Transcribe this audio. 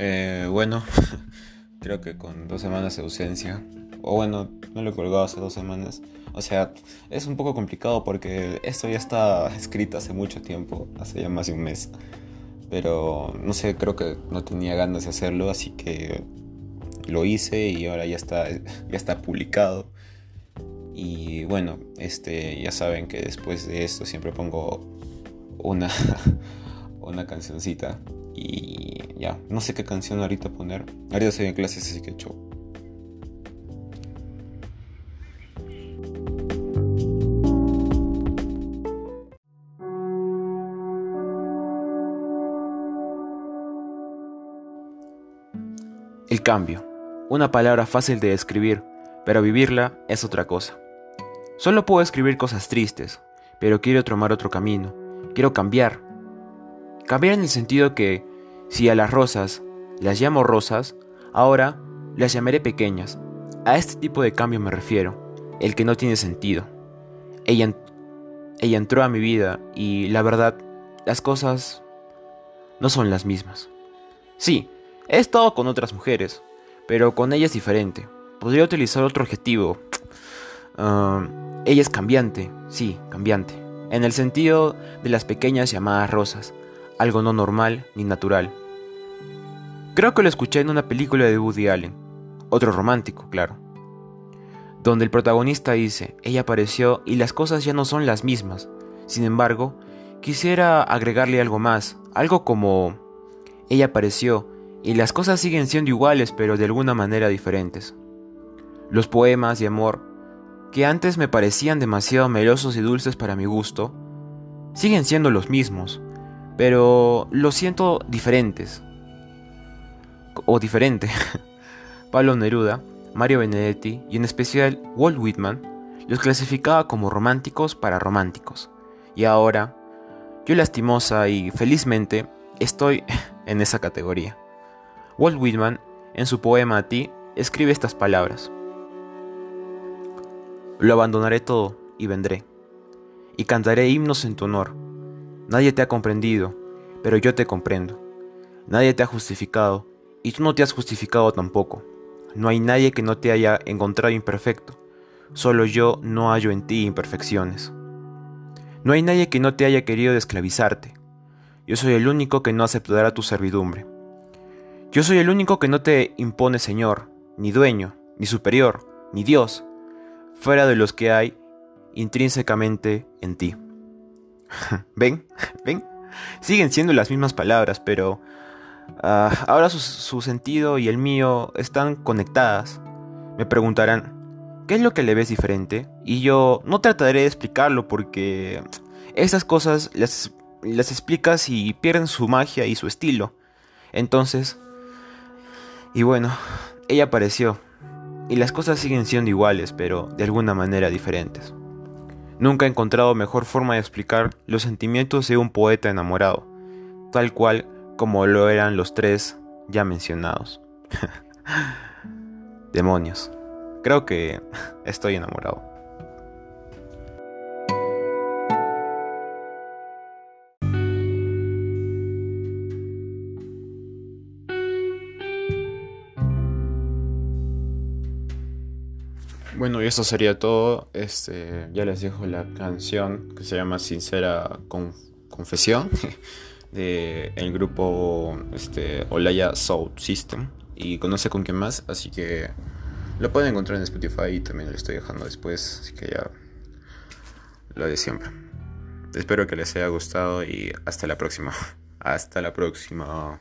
Eh, bueno, creo que con dos semanas de ausencia, o bueno, no lo he colgado hace dos semanas. O sea, es un poco complicado porque esto ya está escrito hace mucho tiempo, hace ya más de un mes. Pero no sé, creo que no tenía ganas de hacerlo, así que lo hice y ahora ya está, ya está publicado. Y bueno, este, ya saben que después de esto siempre pongo una, una cancioncita. Y ya, no sé qué canción ahorita poner. Ahorita estoy en clases, así que chau. El cambio. Una palabra fácil de describir, pero vivirla es otra cosa. Solo puedo escribir cosas tristes, pero quiero tomar otro camino. Quiero cambiar. Cambiar en el sentido que, si a las rosas las llamo rosas, ahora las llamaré pequeñas. A este tipo de cambio me refiero, el que no tiene sentido. Ella, ella entró a mi vida y la verdad, las cosas no son las mismas. Sí, he estado con otras mujeres, pero con ella es diferente. Podría utilizar otro adjetivo, Ah, ella es cambiante, sí, cambiante, en el sentido de las pequeñas llamadas rosas, algo no normal ni natural. Creo que lo escuché en una película de Woody Allen, otro romántico, claro, donde el protagonista dice, ella apareció y las cosas ya no son las mismas. Sin embargo, quisiera agregarle algo más, algo como, ella apareció y las cosas siguen siendo iguales pero de alguna manera diferentes. Los poemas de amor que antes me parecían demasiado melosos y dulces para mi gusto, siguen siendo los mismos, pero los siento diferentes. O diferente. Pablo Neruda, Mario Benedetti y en especial Walt Whitman los clasificaba como románticos para románticos. Y ahora, yo lastimosa y felizmente estoy en esa categoría. Walt Whitman, en su poema a ti, escribe estas palabras. Lo abandonaré todo y vendré, y cantaré himnos en tu honor. Nadie te ha comprendido, pero yo te comprendo. Nadie te ha justificado, y tú no te has justificado tampoco. No hay nadie que no te haya encontrado imperfecto, solo yo no hallo en ti imperfecciones. No hay nadie que no te haya querido esclavizarte. Yo soy el único que no aceptará tu servidumbre. Yo soy el único que no te impone Señor, ni dueño, ni superior, ni Dios, fuera de los que hay intrínsecamente en ti. ¿Ven? ¿Ven? Siguen siendo las mismas palabras, pero ah, ahora su, sentido y el mío están conectadas. Me preguntarán, ¿qué es lo que le ves diferente? Y yo no trataré de explicarlo porque esas cosas las, las explicas y pierden su magia y su estilo. Entonces, y bueno, ella apareció y las cosas siguen siendo iguales, pero de alguna manera diferentes. Nunca he encontrado mejor forma de explicar los sentimientos de un poeta enamorado, tal cual como lo eran los tres ya mencionados. Demonios. Creo que estoy enamorado. Bueno, y eso sería todo. Este, ya les dejo la canción que se llama Sincera Confesión de grupo este, Olaya Soul System y conoce con quién más, así que lo pueden encontrar en Spotify y también lo estoy dejando después, así que ya lo de siempre. Espero que les haya gustado y hasta la próxima. Hasta la próxima.